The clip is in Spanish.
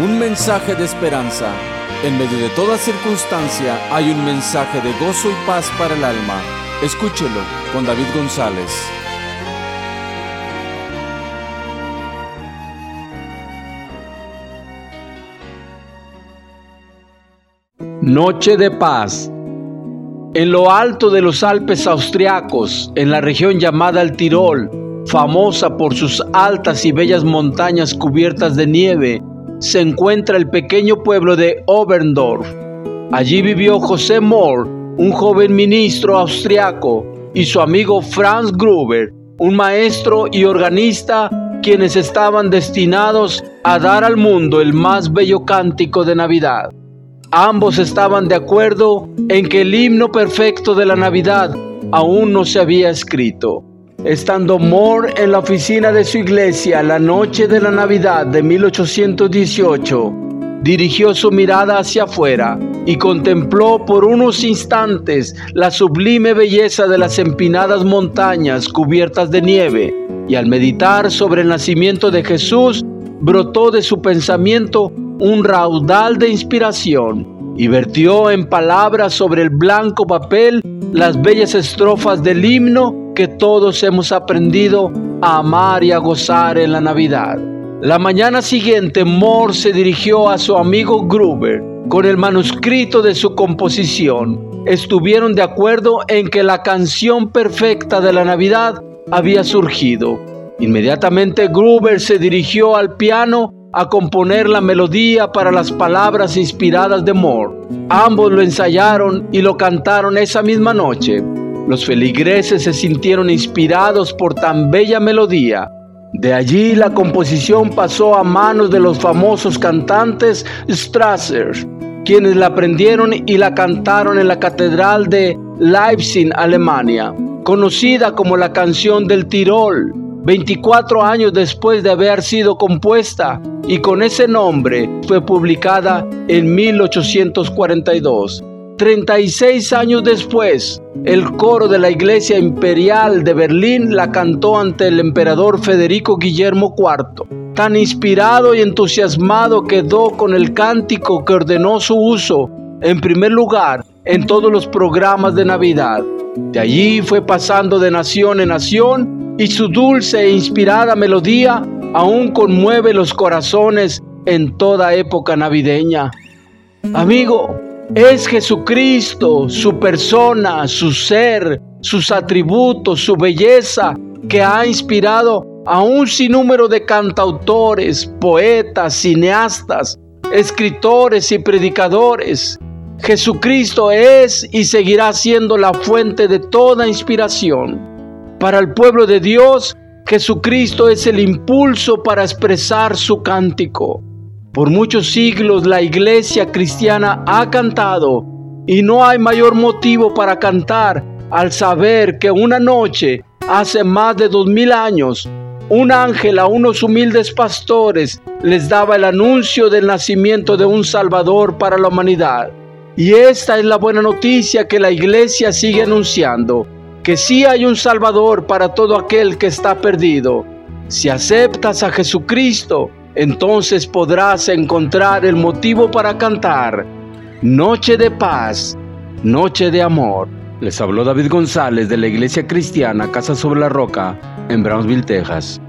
un mensaje de esperanza. En medio de toda circunstancia hay un mensaje de gozo y paz para el alma. Escúchelo con David González. Noche de paz. En lo alto de los Alpes austriacos, en la región llamada el Tirol, famosa por sus altas y bellas montañas cubiertas de nieve, se encuentra el pequeño pueblo de Oberndorf. Allí vivió José Mohr, un joven ministro austriaco, y su amigo Franz Gruber, un maestro y organista, quienes estaban destinados a dar al mundo el más bello cántico de Navidad. Ambos estaban de acuerdo en que el himno perfecto de la Navidad aún no se había escrito. Estando Moore en la oficina de su iglesia la noche de la Navidad de 1818, dirigió su mirada hacia afuera y contempló por unos instantes la sublime belleza de las empinadas montañas cubiertas de nieve, y al meditar sobre el nacimiento de Jesús, brotó de su pensamiento un raudal de inspiración y vertió en palabras sobre el blanco papel las bellas estrofas del himno que todos hemos aprendido a amar y a gozar en la Navidad. La mañana siguiente, Moore se dirigió a su amigo Gruber con el manuscrito de su composición. Estuvieron de acuerdo en que la canción perfecta de la Navidad había surgido. Inmediatamente Gruber se dirigió al piano a componer la melodía para las palabras inspiradas de Moore. Ambos lo ensayaron y lo cantaron esa misma noche. Los feligreses se sintieron inspirados por tan bella melodía. De allí la composición pasó a manos de los famosos cantantes Strasser, quienes la aprendieron y la cantaron en la Catedral de Leipzig, Alemania, conocida como la canción del Tirol. 24 años después de haber sido compuesta y con ese nombre fue publicada en 1842. 36 años después, el coro de la Iglesia Imperial de Berlín la cantó ante el emperador Federico Guillermo IV. Tan inspirado y entusiasmado quedó con el cántico que ordenó su uso, en primer lugar, en todos los programas de Navidad. De allí fue pasando de nación en nación y su dulce e inspirada melodía aún conmueve los corazones en toda época navideña. Amigo, es Jesucristo, su persona, su ser, sus atributos, su belleza, que ha inspirado a un sinnúmero de cantautores, poetas, cineastas, escritores y predicadores. Jesucristo es y seguirá siendo la fuente de toda inspiración. Para el pueblo de Dios, Jesucristo es el impulso para expresar su cántico. Por muchos siglos la iglesia cristiana ha cantado y no hay mayor motivo para cantar al saber que una noche, hace más de dos mil años, un ángel a unos humildes pastores les daba el anuncio del nacimiento de un Salvador para la humanidad. Y esta es la buena noticia que la iglesia sigue anunciando, que sí hay un Salvador para todo aquel que está perdido. Si aceptas a Jesucristo, entonces podrás encontrar el motivo para cantar Noche de paz, Noche de amor. Les habló David González de la Iglesia Cristiana Casa sobre la Roca en Brownsville, Texas.